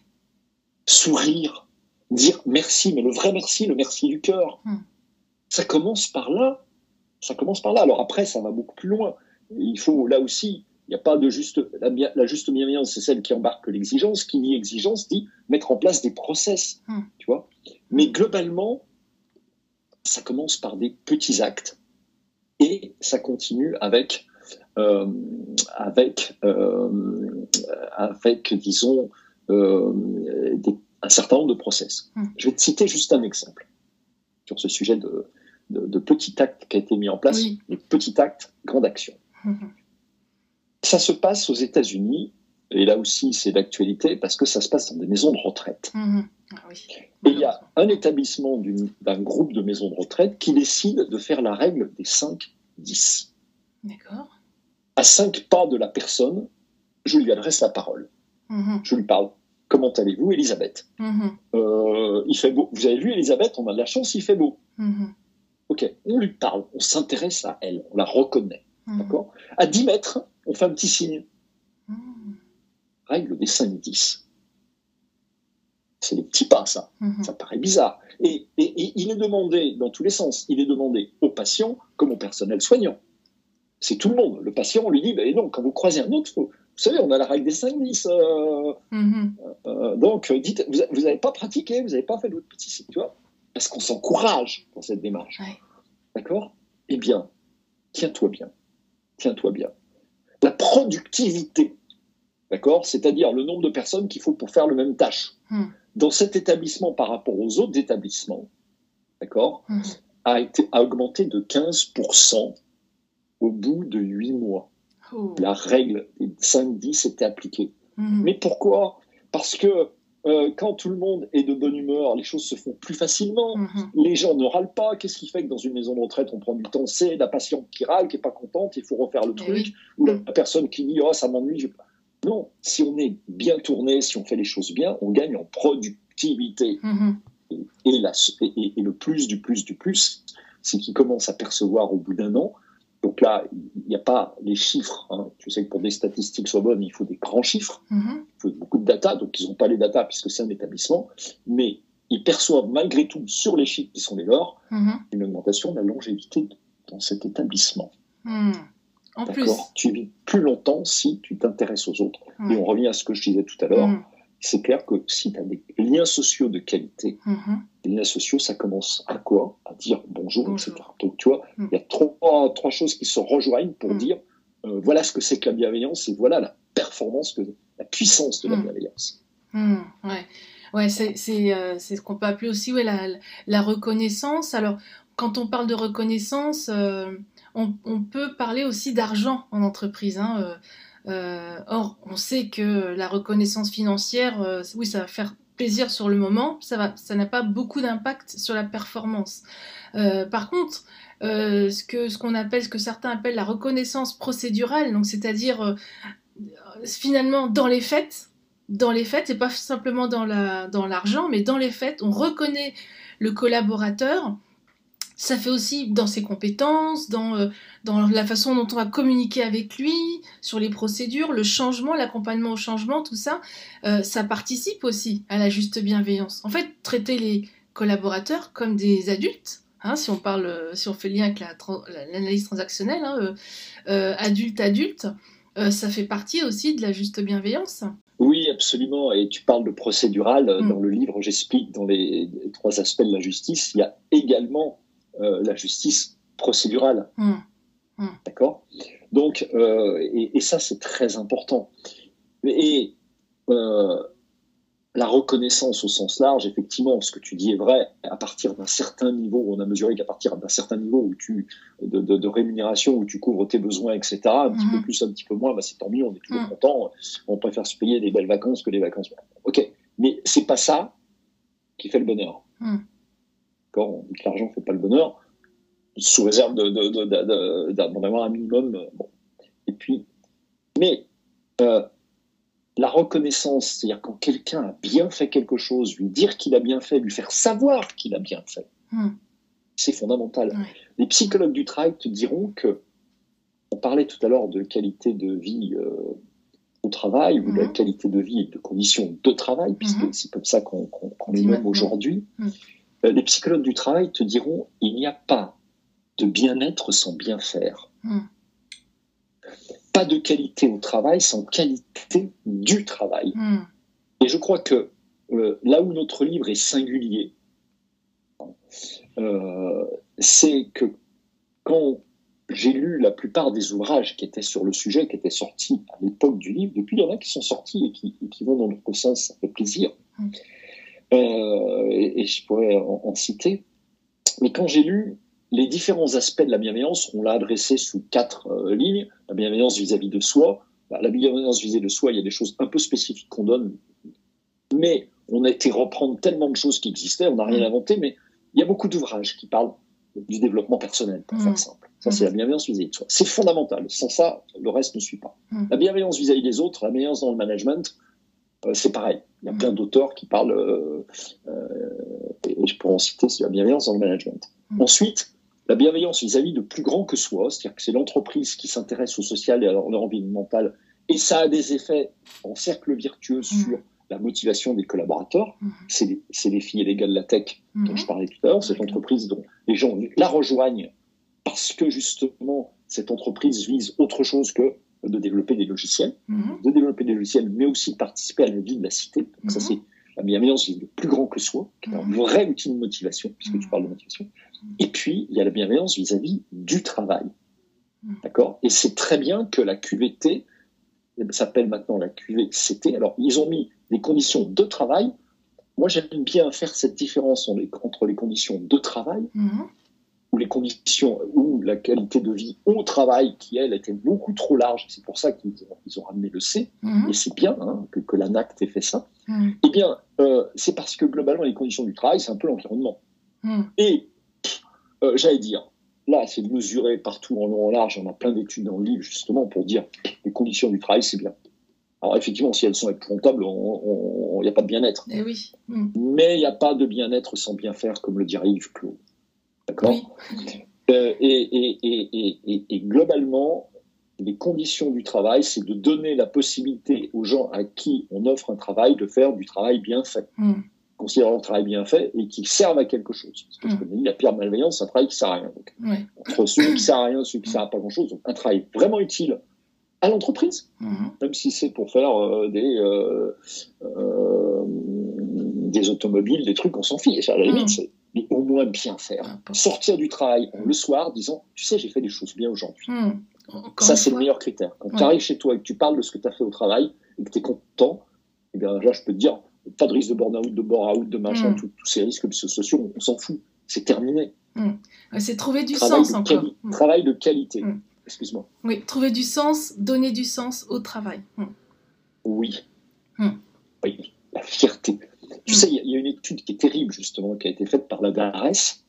sourire, dire merci, mais le vrai merci, le merci du cœur. Hmm. Ça commence par là. Ça commence par là. Alors après, ça va beaucoup plus loin. Il faut là aussi Il n'y a pas de juste. La, juste bienveillance, c'est celle qui embarque l'exigence. Qui dit exigence dit mettre en place des process. Hmm. Tu vois? Mais globalement, ça commence par des petits actes et ça continue avec, avec, euh, avec disons, euh, un certain nombre de process. Hmm. Je vais te citer juste un exemple sur ce sujet de, de, petit acte qui a été mis en place, les petits actes, grande action. Hmm. Ça se passe aux États-Unis, et là aussi c'est d'actualité parce que ça se passe dans des maisons de retraite. Hmm. Ah et il y a un établissement d'un groupe de maisons de retraite qui décide de faire la règle des 5-10. D'accord. À 5 pas de la personne, je lui adresse la parole. Je lui parle. Comment allez-vous, Elisabeth? Mm-hmm. euh, Il fait beau. Vous avez vu, Elisabeth, on a de la chance, il fait beau. Mm-hmm. Ok, on lui parle, on s'intéresse à elle, on la reconnaît. Mm-hmm. D'accord? À 10 mètres, on fait un petit signe. Règle des 5-10. C'est les petits pas, ça. Ça paraît bizarre. Et, il est demandé, dans tous les sens, il est demandé aux patients comme au personnel soignant. C'est tout le monde. Le patient, on lui dit, ben non, quand vous croisez un autre, vous savez, on a la règle des 5-10. Euh, mm-hmm. euh, donc, dites, vous n'avez pas pratiqué, vous n'avez pas fait votre petit site, tu vois Parce qu'on s'encourage dans cette démarche. D'accord? Eh bien, tiens-toi bien. Tiens-toi bien. La productivité, d'accord? C'est-à-dire le nombre de personnes qu'il faut pour faire le même tâche. Mm. Dans cet établissement par rapport aux autres établissements, d'accord? Mm. a, été, a augmenté de 15% au bout de 8 mois. Oh. La règle des 5-10 était appliquée. Mhm. Mais pourquoi? Parce que euh, quand tout le monde est de bonne humeur, les choses se font plus facilement. Mhm. Les gens ne râlent pas. Qu'est-ce qui fait que dans une maison de retraite, on prend du temps C'est la patiente qui râle, qui n'est pas contente, il faut refaire le Eh truc. oui. Ou la Mhm. personne qui dit Oh, ça m'ennuie. je- Non, si on est bien tourné, si on fait les choses bien, on gagne en productivité. La- et- et le plus du plus du plus, c'est qu'ils commencent à percevoir au bout d'un an. Donc là, il n'y a pas les chiffres. hein. Tu sais que pour des statistiques soient bonnes, il faut des grands chiffres, Mhm. il faut beaucoup de data. Donc ils n'ont pas les data puisque c'est un établissement, mais ils perçoivent malgré tout sur les chiffres qui sont les leurs Mhm. une augmentation de la longévité dans cet établissement. Mhm. En plus. D'accord Tu vis plus longtemps si tu t'intéresses aux autres. Et on revient à ce que je disais tout à l'heure. C'est clair que si tu as des liens sociaux de qualité, Mhm. les liens sociaux, ça commence à quoi? À dire bonjour, Bonjour. etc. Donc, tu vois, il Mm. y a trois, trois choses qui se rejoignent pour Mm. dire euh, voilà ce que c'est que la bienveillance et voilà la performance, que, la puissance de la Mm. bienveillance. Ouais. Ouais, c'est c'est, euh, c'est ce qu'on peut appeler aussi ouais, la, la reconnaissance. Alors, quand on parle de reconnaissance, euh, on, on peut parler aussi d'argent en entreprise. hein, euh, or, on sait que la reconnaissance financière, euh, oui, ça va faire plaisir sur le moment, ça va, ça n'a pas beaucoup d'impact sur la performance. Euh, par contre, ce que ce qu'on appelle, que certains appellent la reconnaissance procédurale, donc c'est-à-dire finalement dans les faits, dans les faits, et pas simplement dans dans l'argent, mais dans les faits, on reconnaît le collaborateur. Ça fait aussi dans ses compétences, dans, euh, dans la façon dont on va communiquer avec lui, sur les procédures, le changement, l'accompagnement au changement, tout ça, euh, ça participe aussi à la juste bienveillance. En fait, traiter les collaborateurs comme des adultes, hein, si on parle, euh, si on fait lien avec la- l'analyse transactionnelle, hein, euh, adulte adulte, ça fait partie aussi de la juste bienveillance. Oui, absolument. Et tu parles de procédural. Mm. Dans le livre, j'explique dans les, trois aspects de la justice, il y a également la justice procédurale. Hum, D'accord? Donc, euh, et, et ça, c'est très important. Et euh, la reconnaissance au sens large, effectivement, ce que tu dis est vrai. À partir d'un certain niveau, on a mesuré qu'à partir d'un certain niveau où tu, de, de- de rémunération, où tu couvres tes besoins, etc., un petit peu plus, un petit peu moins, bah, c'est tant mieux, on est toujours Mhm. content. On préfère se payer des belles vacances que des vacances. Ok, mais c'est pas ça qui fait le bonheur. D'accord On dit que l'argent fait pas le bonheur, sous réserve de, de, de- de- de- d'en avoir un minimum. euh, Bon. Et puis, mais euh, la reconnaissance, c'est-à-dire quand quelqu'un a bien fait quelque chose, lui dire qu'il a bien fait, lui faire savoir qu'il a bien fait, hum, c'est fondamental. Ouais. Les psychologues du travail te diront que, on parlait tout à l'heure de qualité de vie euh, au travail, ou de la Mhm. qualité de vie et de conditions de travail, puisque Mhm. c'est comme ça qu'on, les nomme aujourd'hui. Euh, les psychologues du travail te diront il n'y a pas de bien-être sans bien faire. hum, pas de qualité au travail sans qualité du travail. Hmm. Et je crois que euh, là où notre livre est singulier, euh, c'est que quand j'ai lu la plupart des ouvrages qui étaient sur le sujet, qui étaient sortis à l'époque du livre, depuis il y en a qui sont sortis et qui, qui vont dans notre sens, ça fait plaisir. Mm. Euh, et, je pourrais en, citer. Mais quand j'ai lu les différents aspects de la bienveillance, on l'a adressé sous quatre euh, lignes. La bienveillance vis-à-vis de soi. Bah, la bienveillance vis-à-vis de soi, il y a des choses un peu spécifiques qu'on donne. Mais on a été reprendre tellement de choses qui existaient, on n'a rien mm. inventé, mais il y a beaucoup d'ouvrages qui parlent du développement personnel, pour faire mm. simple. Ça, c'est la bienveillance vis-à-vis de soi. C'est fondamental. Sans ça, le reste ne suit pas. La bienveillance vis-à-vis des autres, la bienveillance dans le management, c'est pareil. Il y a plein d'auteurs qui parlent, euh, euh, et je pourrais en citer, c'est la bienveillance dans le management. Mm. Ensuite, la bienveillance vis-à-vis de plus grand que soi, c'est-à-dire que c'est l'entreprise qui s'intéresse au social et à l'environnemental, et ça a des effets en cercle virtueux mm. sur la motivation des collaborateurs. Mm. C'est les, filles et les gars de la tech dont je parlais tout à l'heure, cette entreprise dont les gens la rejoignent parce que justement cette entreprise vise autre chose que de développer des logiciels, mhm. de développer des logiciels, mais aussi de participer à la vie de la cité. Donc ça, mhm. c'est la bienveillance le plus grand que soi, qui est un mhm. vrai outil de motivation, puisque tu parles de motivation. Et puis, il y a la bienveillance vis-à-vis du travail. D'accord? Et c'est très bien que la QVT s'appelle maintenant la QVCT. Alors, ils ont mis des conditions de travail. Moi, j'aime bien faire cette différence entre les conditions de travail ou les conditions, ou la qualité de vie au travail, qui elle était beaucoup trop large, c'est pour ça qu'ils ont, ramené le C, mhm. et c'est bien hein, que, que l'ANACT ait fait ça, mhm. eh bien, euh, c'est parce que globalement, les conditions du travail, c'est un peu l'environnement. Mhm. Et, euh, j'allais dire, là, c'est mesuré partout en long en large, on a plein d'études dans le livre, justement, pour dire les conditions du travail, c'est bien. Alors, effectivement, si elles sont épouvantables, il n'y a pas de bien-être. Eh oui. Mais il n'y a pas de bien-être sans bien faire, comme le dirait Yves Clos. D'accord? Euh, et, globalement, les conditions du travail, c'est de donner la possibilité aux gens à qui on offre un travail de faire du travail bien fait. Mm. Considérant le travail bien fait et qui servent à quelque chose. Parce que mm. la pire malveillance, c'est un travail qui sert à rien. Entre celui qui sert à rien et celui qui sert à pas grand chose, un travail vraiment utile à l'entreprise, mm-hmm. même si c'est pour faire euh, des, euh, des automobiles, des trucs, on s'en fiche. À la limite, c'est mais au moins bien faire. Sortir du travail le soir disant, tu sais, j'ai fait des choses bien aujourd'hui. Hmm. Ça, c'est le meilleur critère. Quand tu arrives chez toi et que tu parles de ce que tu as fait au travail et que tu es content, eh bien là, je peux te dire, pas de risque de burn-out, de bore-out, de machin, tous ces risques sociaux, on s'en fout. C'est terminé. C'est trouver du sens encore. Travail de qualité. Excuse-moi. Oui, trouver du sens, donner du sens au travail. Oui. Oui, la fierté. Tu sais, il y, a une étude qui est terrible, justement, qui a été faite par la DARES.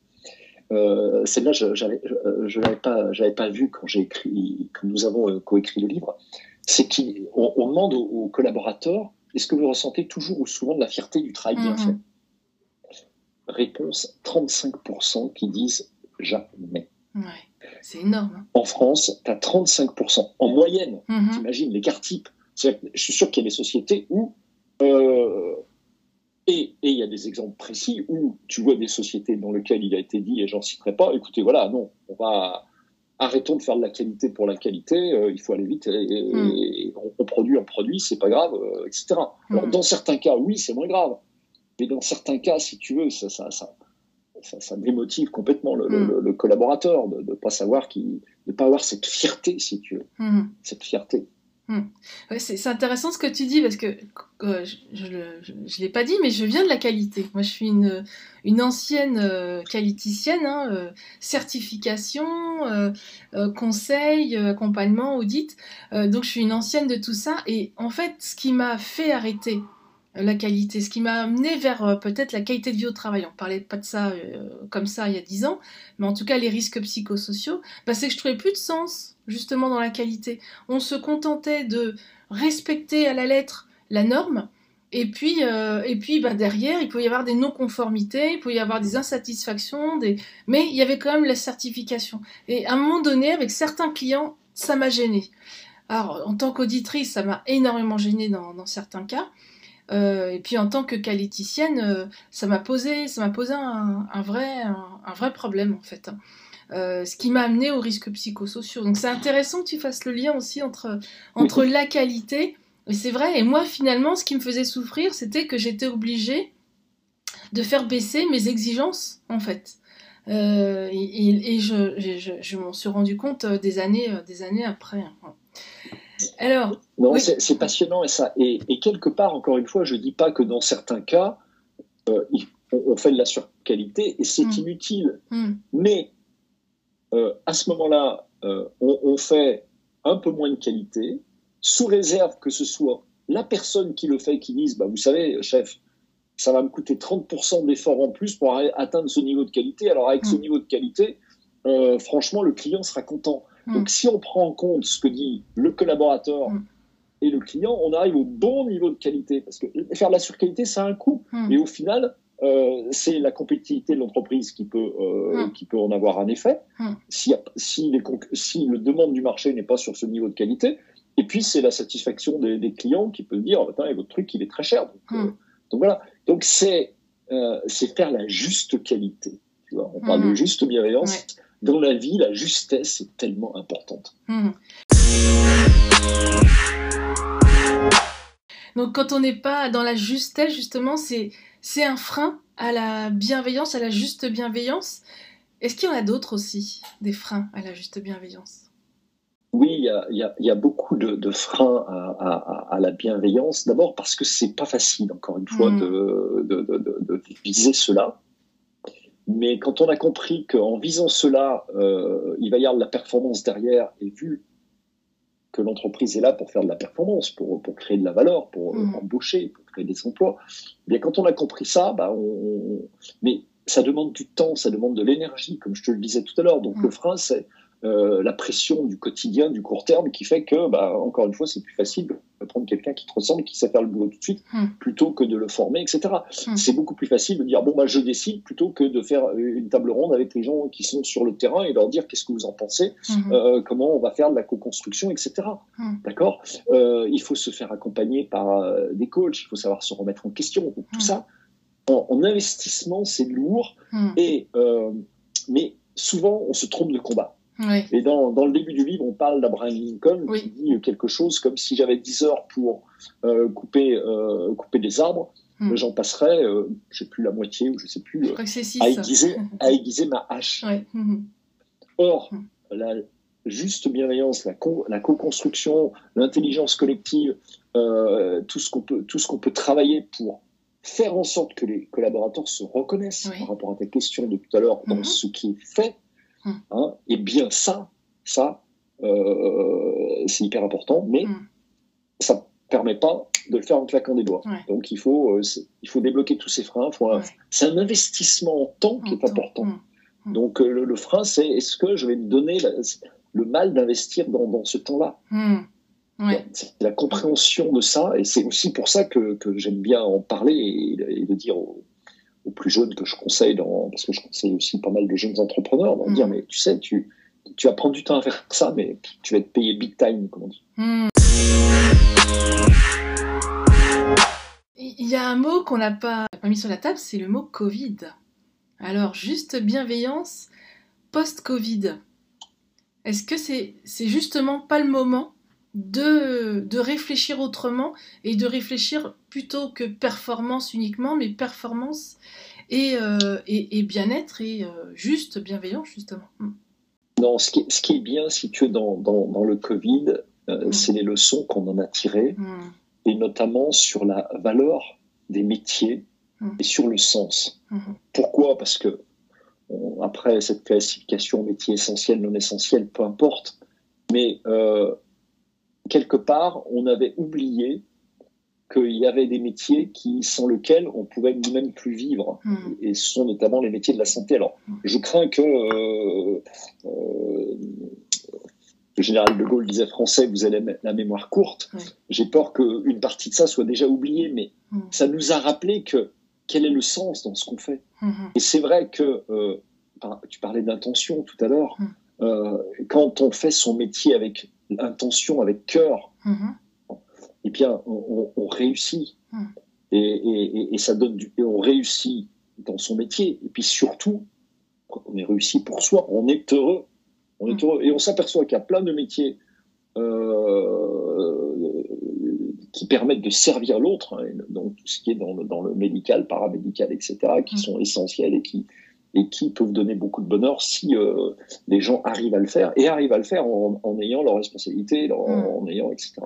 Euh, Celle-là, je ne l'avais pas, pas vue quand, écrit, quand nous avons euh, coécrit le livre. C'est qu'on on demande aux, collaborateurs est-ce que vous ressentez toujours ou souvent de la fierté du travail bien mm-hmm. fait? Réponse 35% qui disent jamais. Ouais, c'est énorme. Hein. En France, tu as 35%. En moyenne, mm-hmm. t'imagines, l'écart type. Je suis sûr qu'il y a des sociétés où euh, et il y a des exemples précis où tu vois des sociétés dans lesquelles il a été dit, et j'en citerai pas, écoutez, voilà, non, on va arrêtons de faire de la qualité pour la qualité, euh, il faut aller vite, et, hmm. on, produit un produit, c'est pas grave, euh, etc. Alors, hmm. dans certains cas, oui, c'est moins grave, mais dans certains cas, si tu veux, ça, ça, ça, ça, démotive complètement le, hmm. collaborateur de ne pas savoir, qui, de pas avoir cette fierté, si tu veux, cette fierté. Hmm. c'est intéressant ce que tu dis parce que je ne l'ai pas dit, mais je viens de la qualité. Moi, je suis une, ancienne euh, qualiticienne, hein, euh, certification, euh, conseil, accompagnement, audit. donc, je suis une ancienne de tout ça. Et en fait, ce qui m'a fait arrêter la qualité, ce qui m'a amené vers peut-être la qualité de vie au travail. On parlait pas de ça comme ça il y a dix ans, mais en tout cas les risques psychosociaux, bah, c'est que je trouvais plus de sens justement dans la qualité. On se contentait de respecter à la lettre la norme, et puis, euh, et puis bah, derrière, il peut y avoir des non-conformités, il peut y avoir des insatisfactions, mais il y avait quand même la certification. Et à un moment donné, avec certains clients, ça m'a gêné. Alors, en tant qu'auditrice, ça m'a énormément gêné dans, certains cas. Et puis en tant que qualiticienne, ça m'a posé, ça m'a posé un, vrai, un, vrai problème en fait. ce qui m'a amené aux risques psychosociaux. Donc c'est intéressant que tu fasses le lien aussi entre, entre la qualité, et c'est vrai, et moi finalement ce qui me faisait souffrir, c'était que j'étais obligée de faire baisser mes exigences en fait. Euh, et, je, je, m'en suis rendu compte euh, des années, euh, des années après. Alors, non, c'est passionnant et ça. Et, quelque part, encore une fois, je dis pas que dans certains cas, on, fait de la surqualité et c'est mm. inutile. Mm. Mais à ce moment-là, on, fait un peu moins de qualité, sous réserve que ce soit la personne qui le fait qui dise, bah, vous savez, chef, ça va me coûter 30% d'efforts en plus pour atteindre ce niveau de qualité. Alors avec ce mm. niveau de qualité, euh, franchement, le client sera content. Mm. Donc si on prend en compte ce que dit le collaborateur mm. et le client, on arrive au bon niveau de qualité. Parce que faire de la surqualité, ça a un coût. Mais au final, euh, c'est la compétitivité de l'entreprise qui, peut, euh, qui peut en avoir un effet. Si, si, les, si le demande du marché n'est pas sur ce niveau de qualité, et puis c'est la satisfaction des, clients qui peut dire, Attends, votre truc, il est très cher. Donc, donc voilà. Donc c'est euh, faire la juste qualité. Tu vois On parle de juste bienveillance. Dans la vie, la justesse est tellement importante. Mhm. Donc quand on n'est pas dans la justesse, justement, c'est c'est un frein à la bienveillance, à la juste bienveillance. Est-ce qu'il y en a d'autres aussi, des freins à la juste bienveillance? Oui, il y a, beaucoup de, freins à, la bienveillance. D'abord parce que c'est pas facile, encore une fois, mm. de, viser cela. Mais quand on a compris qu'en visant cela, euh, il va y avoir de la performance derrière, et vu que l'entreprise est là pour faire de la performance, pour, créer de la valeur, pour mm. embaucher, pour créer des emplois, eh bien quand on a compris ça, bah on... mais ça demande du temps, ça demande de l'énergie, comme je te le disais tout à l'heure. Donc mm. le frein, c'est euh, la pression du quotidien, du court terme, qui fait que, bah, encore une fois, c'est plus facile de prendre quelqu'un qui te ressemble, qui sait faire le boulot tout de suite, hmm. plutôt que de le former, etc. Hmm. C'est beaucoup plus facile de dire, bon, bah, je décide, plutôt que de faire une table ronde avec les gens qui sont sur le terrain et leur dire qu'est-ce que vous en pensez, hmm. euh, comment on va faire de la co-construction, etc. D'accord? Euh, Il faut se faire accompagner par des coachs, il faut savoir se remettre en question, tout ça. En, investissement, c'est lourd, et, mais souvent, on se trompe de combat. Et dans, dans, le début du livre, on parle d'Abraham Lincoln qui dit quelque chose comme si j'avais 10 heures pour euh, couper, euh, couper des arbres, hmm. j'en passerais, euh, je sais plus la moitié ou je sais plus, euh, à, aiguiser, à aiguiser ma hache. Hmm. Or, hmm. la juste bienveillance, la, la co-construction, l'intelligence collective, tout ce qu'on peut, tout ce qu'on peut travailler pour faire en sorte que les collaborateurs se reconnaissent par rapport à ta question de tout à l'heure dans ce qui est fait. Hein, et bien ça, ça, euh, c'est hyper important, mais hum. ça ne permet pas de le faire en claquant des doigts. Donc il faut, euh, il faut débloquer tous ces freins. C'est un investissement en temps qui est important. Hum. Donc euh, le, frein, c'est est-ce que je vais me donner le mal d'investir dans, ce temps-là? C'est la compréhension de ça, et c'est aussi pour ça que, j'aime bien en parler et, et de dire aux, aux plus jeunes que je conseille, dans, parce que je conseille aussi pas mal de jeunes entrepreneurs, de dire, mm. mais tu sais, tu, tu vas prendre du temps à faire ça, mais tu vas être payé big time, comme on dit. Mm. Il y a un mot qu'on n'a pas mis sur la table, c'est le mot Covid. Alors, juste bienveillance post-Covid. Est-ce que c'est c'est justement pas le moment de, de réfléchir autrement et de réfléchir plutôt que performance uniquement, mais performance et, euh, et, bien-être et euh, juste bienveillance, justement. Hmm. Non, ce qui, ce qui, est bien, si tu es dans, dans, le Covid, euh, hmm. c'est les leçons qu'on en a tirées, hmm. et notamment sur la valeur des métiers et sur le sens. Pourquoi? Parce que après cette classification métier essentiel, non essentiel, peu importe, mais quelque part, on avait oublié qu'il y avait des métiers qui, sans lesquels on pouvait nous-mêmes plus vivre. Hmm. Et ce sont notamment les métiers de la santé. Alors, hmm. je crains que euh, euh, le général de Gaulle disait français, vous avez la mémoire courte. J'ai peur qu'une partie de ça soit déjà oubliée, mais hmm. ça nous a rappelé que quel est le sens dans ce qu'on fait. Et c'est vrai que euh, tu parlais d'intention tout à l'heure. quand on fait son métier avec intention, avec cœur, mm-hmm. eh bien, on, réussit. Mm. et, ça donne du, et on réussit dans son métier. Et puis surtout, on est réussi pour soi, on est heureux. On est mm. heureux. Et on s'aperçoit qu'il y a plein de métiers euh, qui permettent de servir l'autre, hein, donc tout ce qui est dans le, dans le médical, paramédical, etc., qui mm. sont essentiels et qui, et qui peuvent donner beaucoup de bonheur si euh, les gens arrivent à le faire et arrivent à le faire en, ayant leurs responsabilités, en, mm. en ayant, etc.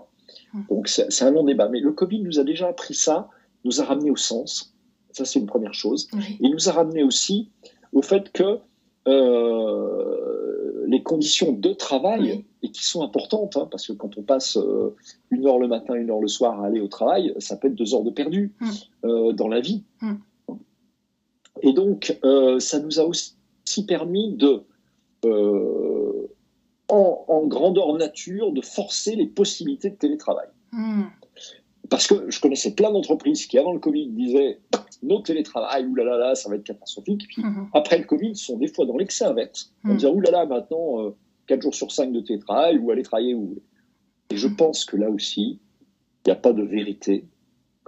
Donc c'est un long débat. Mais le Covid nous a déjà appris ça, nous a ramené au sens. Ça, c'est une première chose. Il nous a ramené aussi au fait que euh, les conditions de travail, et qui sont importantes, hein, parce que quand on passe euh, une heure le matin, une heure le soir à aller au travail, ça peut être deux heures de perdu mm. dans la vie. Et donc, ça nous a aussi permis de, en, grandeur nature, de forcer les possibilités de télétravail. Mm. Parce que je connaissais plein d'entreprises qui, avant le Covid, disaient nos télétravail, oulala, là, ça va être catastrophique. Puis mhm. après le Covid, ils sont des fois dans l'excès inverse. On mm. dit oulala, maintenant, euh, 4 jours sur 5 de télétravail ou aller travailler où? Et je mhm. pense que là aussi, il n'y a pas de vérité.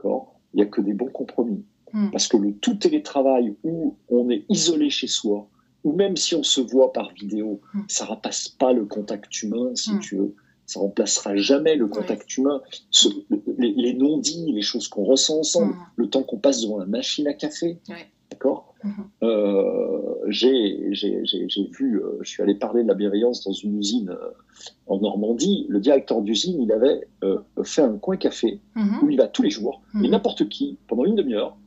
Il n'y a que des bons compromis. Mhm. Parce que le tout télétravail où on est isolé chez soi, ou même si on se voit par vidéo, ça ne remplace pas le contact humain, si tu veux. Ça remplacera jamais le contact humain, les, non-dits, les choses qu'on ressent ensemble, le temps qu'on passe devant la machine à café. D'accord euh, J'ai vu, euh, je suis allé parler de la bienveillance dans une usine euh, en Normandie. Le directeur d'usine, il avait fait un coin café où il va tous les jours, et n'importe qui, pendant une demi-heure,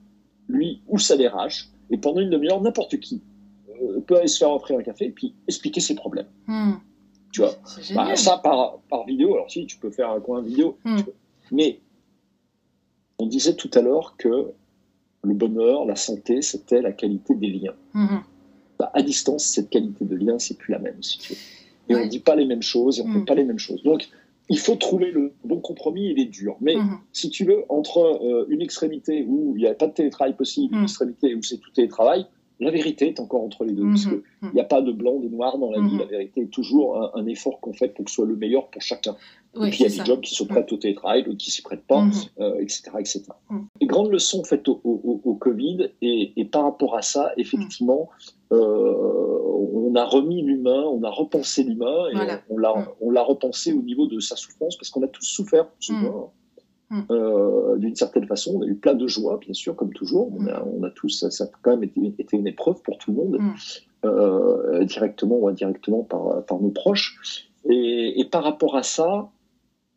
lui ou sa DRH, et pendant une demi-heure, n'importe qui peut aller se faire offrir un café et puis expliquer ses problèmes. Mm. Tu vois, bah, ça par, par, vidéo. Alors si tu peux faire un coin vidéo, hmm. mais on disait tout à l'heure que le bonheur, la santé, c'était la qualité des liens. Hmm. Bah, à distance, cette qualité de lien, c'est plus la même, si tu veux. Et on ne dit pas les mêmes choses, et on ne fait hmm. pas les mêmes choses. Donc, il faut trouver le bon compromis, il est dur. Mais si tu veux, entre euh, une extrémité où il n'y a pas de télétravail possible, une extrémité où c'est tout télétravail, la vérité est encore entre les deux, parce qu'il mhm. n'y a pas de blanc, de noir dans la vie. Mhm. La vérité est toujours un, effort qu'on fait pour que ce soit le meilleur pour chacun. et puis il y a des jobs qui se prêtent au télétravail, d'autres qui ne s'y prêtent pas, etc., mhm. etc. Les grandes leçons faites au, au, Covid, et, par rapport à ça, effectivement, euh, on a remis l'humain, on a repensé l'humain, et on, l'a repensé au niveau de sa souffrance, parce qu'on a tous souffert, souvent. Mm. Euh, d'une certaine façon, on a eu plein de joie, bien sûr, comme toujours. On, a, mm. tous, ça, a quand même été, une épreuve pour tout le monde, mm. euh, directement ou indirectement par, par nos proches. Et, par rapport à ça,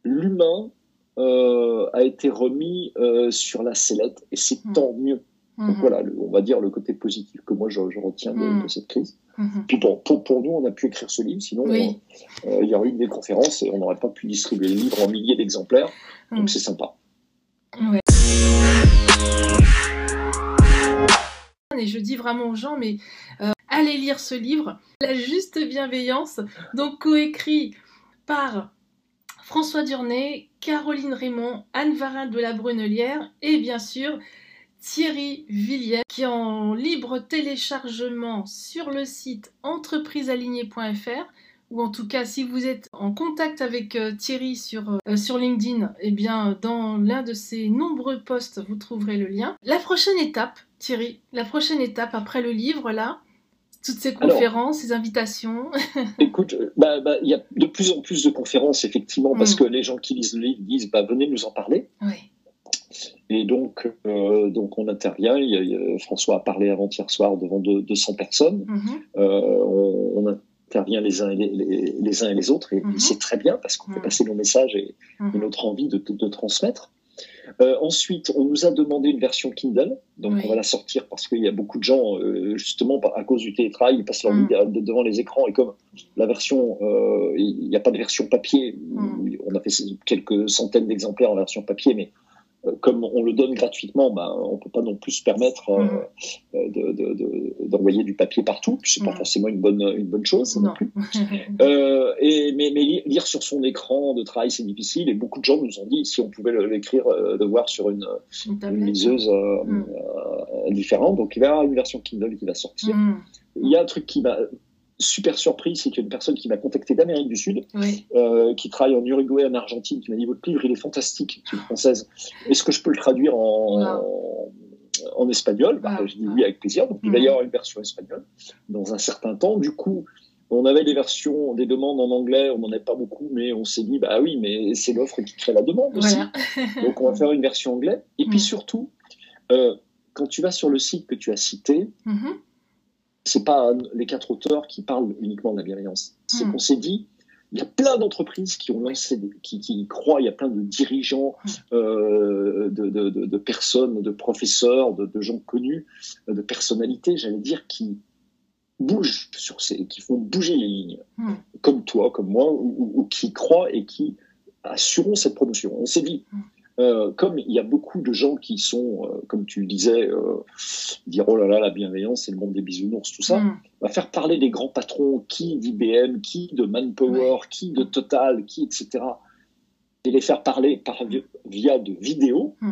l'humain euh, a été remis sur la sellette, et c'est tant mieux. Donc mm-hmm. voilà, on va dire le côté positif que moi je, retiens de, cette crise. Mm-hmm. Puis bon, pour, pour, nous, on a pu écrire ce livre, sinon il y aurait eu des conférences et on n'aurait pas pu distribuer le livre en milliers d'exemplaires. Donc mm. c'est sympa. Et je dis vraiment aux gens, mais euh, allez lire ce livre, La juste bienveillance, donc coécrit par François Durnay, Caroline Raymond, Anne Varin de la Brunelière et bien sûr Thierry Villiers, qui est en libre téléchargement sur le site entreprisealignée.fr ou en tout cas si vous êtes en contact avec euh, Thierry sur, euh, sur LinkedIn, eh bien dans l'un de ses nombreux posts, vous trouverez le lien. La prochaine étape, Thierry, la prochaine étape après le livre là, toutes ces conférences, ces invitations Écoute, euh, bah, bah, il y a de plus en plus de conférences, effectivement, parce mm. que les gens qui lisent le livre disent bah, venez nous en parler. Oui. Et donc, donc on intervient. François a parlé avant-hier soir devant 200 personnes. Mm-hmm. on, a intervient les uns et les, les, uns et les autres, et, mhm. c'est très bien parce qu'on fait mhm. passer nos messages et, mhm. notre envie de, de, transmettre. Euh, ensuite, on nous a demandé une version Kindle, donc on va la sortir parce qu'il y a beaucoup de gens, euh, justement, à cause du télétravail, ils passent leur vie devant les écrans et comme la version, euh, il n'y a pas de version papier, on a fait quelques centaines d'exemplaires en version papier, mais comme on le donne gratuitement, ben, on ne peut pas non plus se permettre euh, mm. d'envoyer du papier partout. Ce n'est pas mm. forcément une bonne, une bonne chose non, plus. euh, et, mais, mais, lire sur son écran de travail, c'est difficile. Et beaucoup de gens nous ont dit si on pouvait l'écrire, euh, de voir sur une, une, liseuse euh, mm. différente. Donc il va y avoir une version Kindle qui va sortir. Il y a un truc qui m'a super surpris, c'est qu'il y a une personne qui m'a contacté d'Amérique du Sud, Oui. euh, qui travaille en Uruguay, en Argentine, qui m'a dit votre livre il est fantastique, c'est une française. Est-ce que je peux le traduire en, en espagnol? Bah, Wow. Je dis oui avec plaisir. Donc il va y avoir une version espagnole dans un certain temps. Du coup, on avait des versions, des demandes en anglais, on n'en avait pas beaucoup, mais on s'est dit bah oui, mais c'est l'offre qui crée la demande aussi. Voilà. Donc on va faire une version anglaise. Et puis Mhm. surtout, euh, quand tu vas sur le site que tu as cité, Mhm. C'est pas les quatre auteurs qui parlent uniquement de la bienveillance. C'est Mm. qu'on s'est dit, il y a plein d'entreprises qui ont lancé, qui, qui y croient, il y a plein de dirigeants, Mm. euh, de, de- de- de personnes, de professeurs, de, gens connus, euh, de personnalités, j'allais dire, qui bougent sur ces, qui font bouger les lignes, Mm. comme toi, comme moi, ou, ou- ou qui croient et qui assureront cette promotion. On s'est dit. Euh, comme il y a beaucoup de gens qui sont, euh, comme tu le disais, euh, dire oh là là, la bienveillance, c'est le monde des bisounours, tout ça, Mm. va faire parler des grands patrons, qui d'IBM, qui de Manpower, qui de Total, qui, etc. Et les faire parler par, via de vidéos Mm.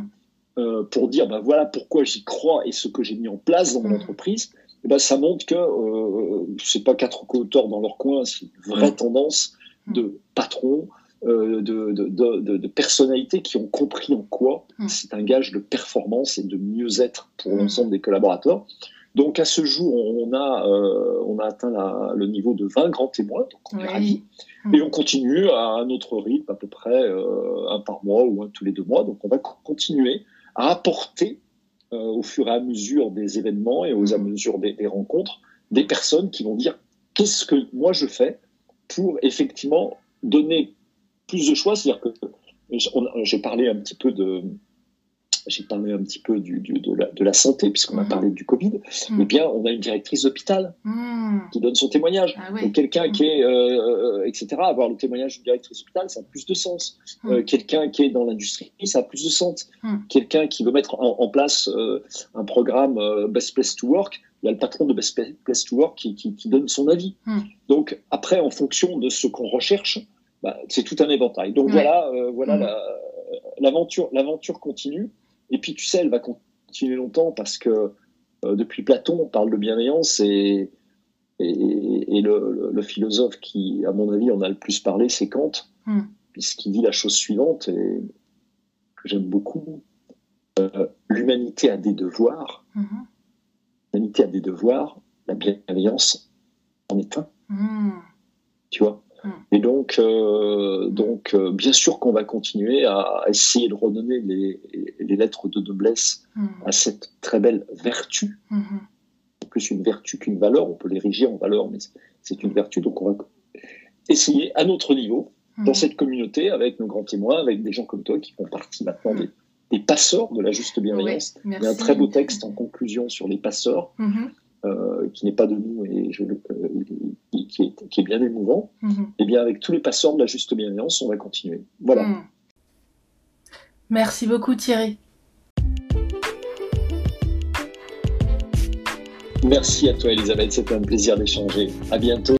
pour dire ben voilà pourquoi j'y crois et ce que j'ai mis en place dans mon Mm. entreprise. Ben, ça montre que euh, c'est pas quatre co-auteurs dans leur coin, c'est une vraie tendance de patrons, euh, de, de, de, de- de personnalités qui ont compris en quoi Mm. c'est un gage de performance et de mieux-être pour Mm. l'ensemble des collaborateurs. Donc à ce jour, on a, euh, on a atteint la- le niveau de 20 grands témoins, donc on est ravis. Mm. Et on continue à un autre rythme, à peu près euh, un par mois ou un tous les deux mois. Donc on va co- continuer à apporter au fur et à mesure des événements et aux à mesure des, des rencontres des personnes qui vont dire qu'est-ce que moi je fais pour effectivement donner plus de choix. C'est-à-dire que j'ai parlé un petit peu de j'ai parlé un petit peu du, du- de, la, de la santé, puisqu'on a Mhm. parlé du Covid. Mm. Eh bien, on a une directrice d'hôpital Mm. qui donne son témoignage. Ah oui. Donc quelqu'un Mm. qui est, euh, etc., avoir le témoignage d'une directrice d'hôpital, ça a plus de sens. Mm. Euh, quelqu'un qui est dans l'industrie, ça a plus de sens. Mm. Quelqu'un qui veut mettre en, en place euh, un programme Best Place to Work, il y a le patron de Best Place to Work qui, qui- qui donne son avis. Mm. Donc après, en fonction de ce qu'on recherche, bah, c'est tout un éventail. Donc Ouais. voilà, euh, voilà Mm. la- l'aventure, continue. Et puis tu sais, elle va continuer longtemps parce que euh, depuis Platon, on parle de bienveillance et, et, et le, philosophe qui, à mon avis, en a le plus parlé, c'est Kant, Mm. puisqu'il dit la chose suivante et que j'aime beaucoup. Euh, L'humanité a des devoirs. Mhm. L'humanité a des devoirs. La bienveillance en est un, Mm. tu vois? Et donc, euh, donc euh, bien sûr qu'on va continuer à essayer de redonner les, les lettres de noblesse Mm. à cette très belle vertu, Mhm. plus une vertu qu'une valeur, on peut l'ériger en valeur, mais c'est- une vertu, donc on va essayer à notre niveau, dans Mhm. cette communauté, avec nos grands témoins, avec des gens comme toi qui font partie maintenant des, des passeurs de la juste bienveillance. Il y a un très beau texte en conclusion sur les passeurs, Mhm. euh, qui n'est pas de nous et je, le- euh, qui, est, qui est bien émouvant. Mhm. Et bien avec tous les passeurs de la juste bienveillance, on va continuer. Voilà. Mm. Merci beaucoup Thierry. Merci à toi Elisabeth, c'était un plaisir d'échanger. À bientôt.